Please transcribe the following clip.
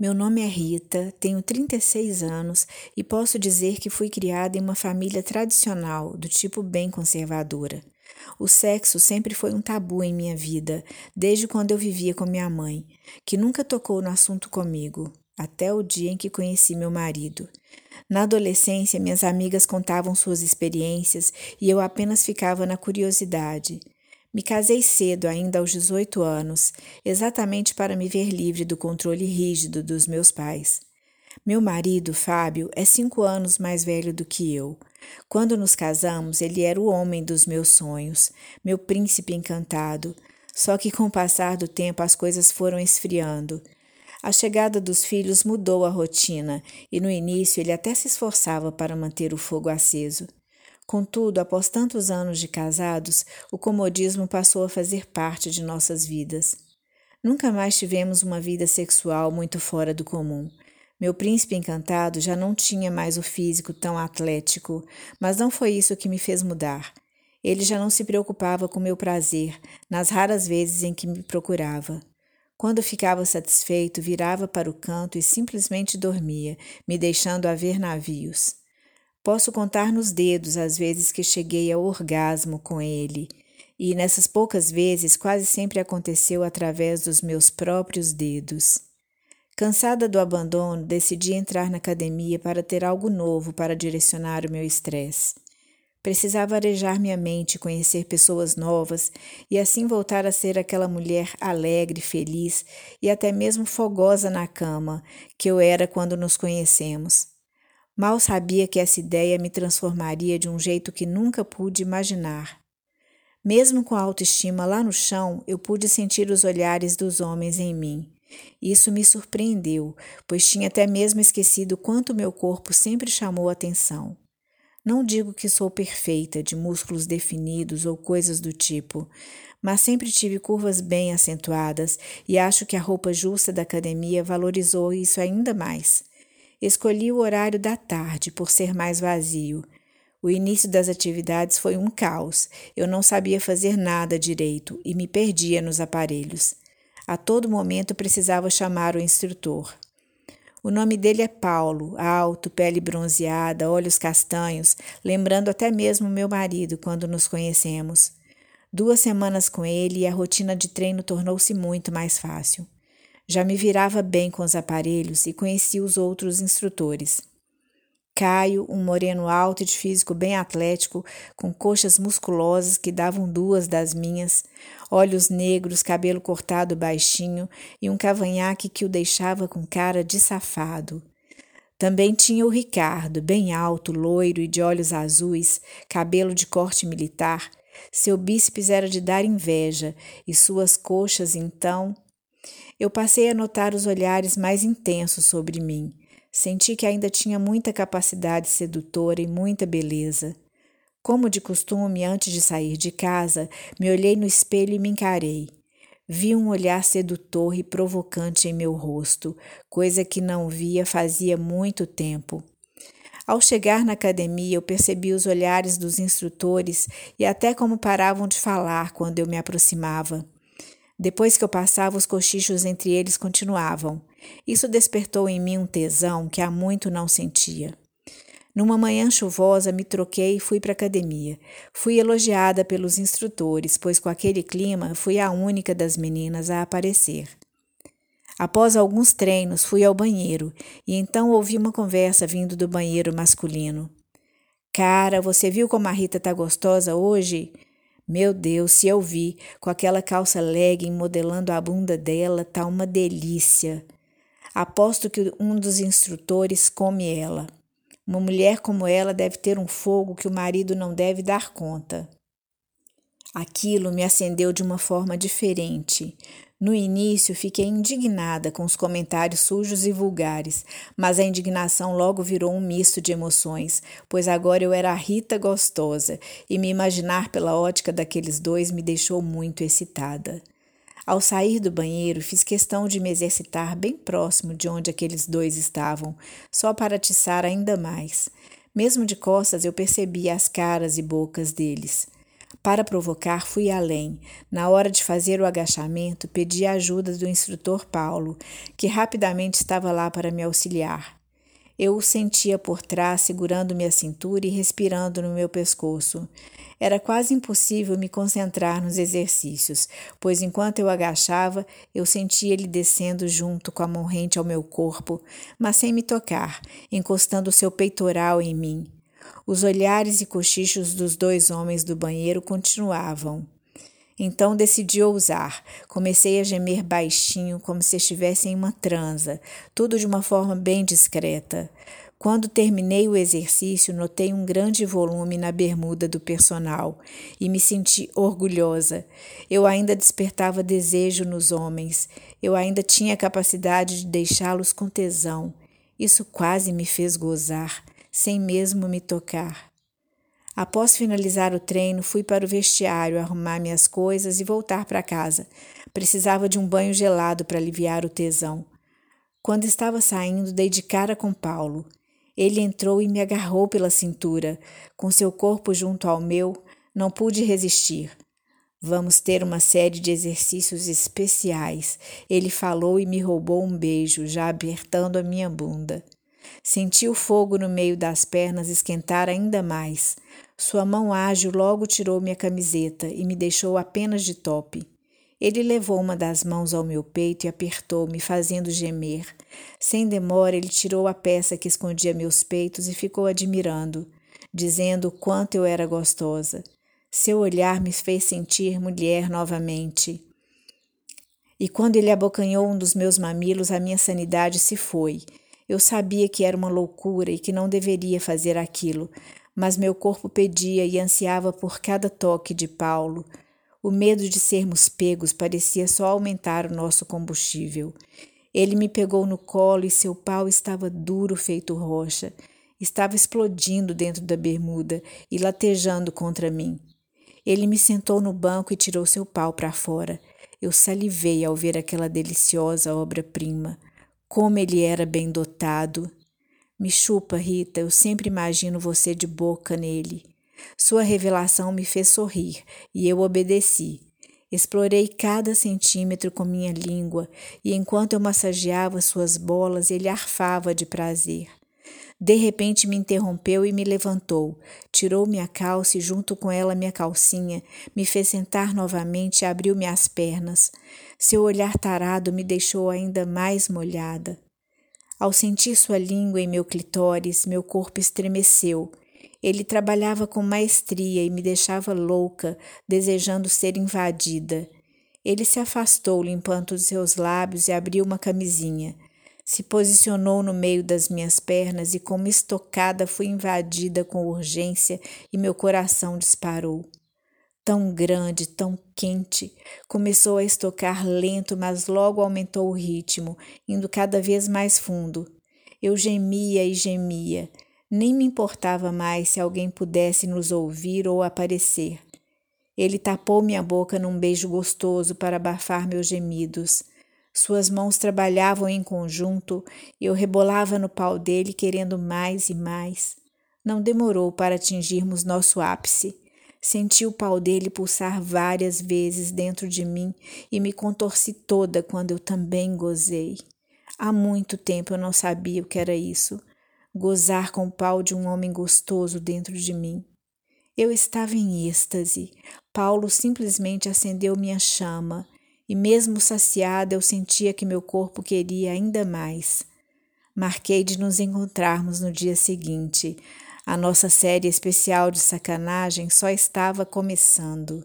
Meu nome é Rita, tenho 36 anos e posso dizer que fui criada em uma família tradicional, do tipo bem conservadora. O sexo sempre foi um tabu em minha vida, desde quando eu vivia com minha mãe, que nunca tocou no assunto comigo, até o dia em que conheci meu marido. Na adolescência, minhas amigas contavam suas experiências e eu apenas ficava na curiosidade. Me casei cedo, ainda aos 18 anos, exatamente para me ver livre do controle rígido dos meus pais. Meu marido, Fábio, é cinco anos mais velho do que eu. Quando nos casamos, ele era o homem dos meus sonhos, meu príncipe encantado. Só que com o passar do tempo as coisas foram esfriando. A chegada dos filhos mudou a rotina e no início ele até se esforçava para manter o fogo aceso. Contudo, após tantos anos de casados, o comodismo passou a fazer parte de nossas vidas. Nunca mais tivemos uma vida sexual muito fora do comum. Meu príncipe encantado já não tinha mais o físico tão atlético, mas não foi isso que me fez mudar. Ele já não se preocupava com meu prazer, nas raras vezes em que me procurava. Quando ficava satisfeito, virava para o canto e simplesmente dormia, me deixando a ver navios. Posso contar nos dedos as vezes que cheguei ao orgasmo com ele, e nessas poucas vezes quase sempre aconteceu através dos meus próprios dedos. Cansada do abandono, decidi entrar na academia para ter algo novo para direcionar o meu estresse. Precisava arejar minha mente, conhecer pessoas novas e assim voltar a ser aquela mulher alegre, feliz e até mesmo fogosa na cama que eu era quando nos conhecemos. Mal sabia que essa ideia me transformaria de um jeito que nunca pude imaginar. Mesmo com a autoestima lá no chão, eu pude sentir os olhares dos homens em mim. Isso me surpreendeu, pois tinha até mesmo esquecido quanto meu corpo sempre chamou atenção. Não digo que sou perfeita, de músculos definidos ou coisas do tipo, mas sempre tive curvas bem acentuadas e acho que a roupa justa da academia valorizou isso ainda mais. Escolhi o horário da tarde por ser mais vazio. O início das atividades foi um caos. Eu não sabia fazer nada direito e me perdia nos aparelhos. A todo momento precisava chamar o instrutor. O nome dele é Paulo, alto, pele bronzeada, olhos castanhos, lembrando até mesmo meu marido quando nos conhecemos. Duas semanas com ele e a rotina de treino tornou-se muito mais fácil. Já me virava bem com os aparelhos e conhecia os outros instrutores. Caio, um moreno alto e de físico bem atlético, com coxas musculosas que davam duas das minhas, olhos negros, cabelo cortado baixinho e um cavanhaque que o deixava com cara de safado. Também tinha o Ricardo, bem alto, loiro e de olhos azuis, cabelo de corte militar. Seu bíceps era de dar inveja e suas coxas, então, eu passei a notar os olhares mais intensos sobre mim. Senti que ainda tinha muita capacidade sedutora e muita beleza. Como de costume, antes de sair de casa, me olhei no espelho e me encarei. Vi um olhar sedutor e provocante em meu rosto, coisa que não via fazia muito tempo. Ao chegar na academia, eu percebi os olhares dos instrutores e até como paravam de falar quando eu me aproximava. Depois que eu passava, os cochichos entre eles continuavam. Isso despertou em mim um tesão que há muito não sentia. Numa manhã chuvosa, me troquei e fui para a academia. Fui elogiada pelos instrutores, pois com aquele clima fui a única das meninas a aparecer. Após alguns treinos, fui ao banheiro e então ouvi uma conversa vindo do banheiro masculino. Cara, você viu como a Rita tá gostosa hoje? Meu Deus, se eu vi, com aquela calça legging modelando a bunda dela, tá uma delícia. Aposto que um dos instrutores come ela. Uma mulher como ela deve ter um fogo que o marido não deve dar conta. Aquilo me acendeu de uma forma diferente. No início, fiquei indignada com os comentários sujos e vulgares, mas a indignação logo virou um misto de emoções, pois agora eu era a Rita gostosa e me imaginar pela ótica daqueles dois me deixou muito excitada. Ao sair do banheiro, fiz questão de me exercitar bem próximo de onde aqueles dois estavam, só para atiçar ainda mais. Mesmo de costas, eu percebia as caras e bocas deles. Para provocar, fui além. Na hora de fazer o agachamento, pedi a ajuda do instrutor Paulo, que rapidamente estava lá para me auxiliar. Eu o sentia por trás, segurando minha cintura e respirando no meu pescoço. Era quase impossível me concentrar nos exercícios, pois enquanto eu agachava, eu sentia ele descendo junto com a mão rente ao meu corpo, mas sem me tocar, encostando seu peitoral em mim. Os olhares e cochichos dos dois homens do banheiro continuavam. Então decidi ousar. Comecei a gemer baixinho, como se estivesse em uma transa, tudo de uma forma bem discreta. Quando terminei o exercício, notei um grande volume na bermuda do personal e me senti orgulhosa. Eu ainda despertava desejo nos homens, eu ainda tinha capacidade de deixá-los com tesão. Isso quase me fez gozar, sem mesmo me tocar. Após finalizar o treino, fui para o vestiário arrumar minhas coisas e voltar para casa. Precisava de um banho gelado para aliviar o tesão. Quando estava saindo, dei de cara com Paulo. Ele entrou e me agarrou pela cintura. Com seu corpo junto ao meu, não pude resistir. Vamos ter uma série de exercícios especiais. Ele falou e me roubou um beijo, já apertando a minha bunda. Senti o fogo no meio das pernas esquentar ainda mais. Sua mão ágil logo tirou minha camiseta e me deixou apenas de top. Ele levou uma das mãos ao meu peito e apertou-me, fazendo gemer. Sem demora, ele tirou a peça que escondia meus peitos e ficou admirando, dizendo o quanto eu era gostosa. Seu olhar me fez sentir mulher novamente. E quando ele abocanhou um dos meus mamilos, a minha sanidade se foi. Eu sabia que era uma loucura e que não deveria fazer aquilo, mas meu corpo pedia e ansiava por cada toque de Paulo. O medo de sermos pegos parecia só aumentar o nosso combustível. Ele me pegou no colo e seu pau estava duro feito rocha. Estava explodindo dentro da bermuda e latejando contra mim. Ele me sentou no banco e tirou seu pau para fora. Eu salivei ao ver aquela deliciosa obra-prima. Como ele era bem dotado, me chupa, Rita, eu sempre imagino você de boca nele. Sua revelação me fez sorrir e eu obedeci. Explorei cada centímetro com minha língua e enquanto eu massageava suas bolas, ele arfava de prazer. De repente me interrompeu e me levantou, tirou minha calça e junto com ela minha calcinha, me fez sentar novamente e abriu minhas pernas. Seu olhar tarado me deixou ainda mais molhada. Ao sentir sua língua em meu clitóris, meu corpo estremeceu. Ele trabalhava com maestria e me deixava louca, desejando ser invadida. Ele se afastou, limpando os seus lábios e abriu uma camisinha. Se posicionou no meio das minhas pernas e, como estocada, fui invadida com urgência e meu coração disparou tão grande, tão quente. Começou a estocar lento, mas logo aumentou o ritmo, indo cada vez mais fundo. Eu gemia e gemia. Nem me importava mais se alguém pudesse nos ouvir ou aparecer. Ele tapou minha boca num beijo gostoso para abafar meus gemidos. Suas mãos trabalhavam em conjunto e eu rebolava no pau dele, querendo mais e mais. Não demorou para atingirmos nosso ápice. Senti o pau dele pulsar várias vezes dentro de mim e me contorci toda quando eu também gozei. Há muito tempo eu não sabia o que era isso. Gozar com o pau de um homem gostoso dentro de mim. Eu estava em êxtase. Paulo simplesmente acendeu minha chama, e mesmo saciada eu sentia que meu corpo queria ainda mais. Marquei de nos encontrarmos no dia seguinte. A nossa série especial de sacanagem só estava começando.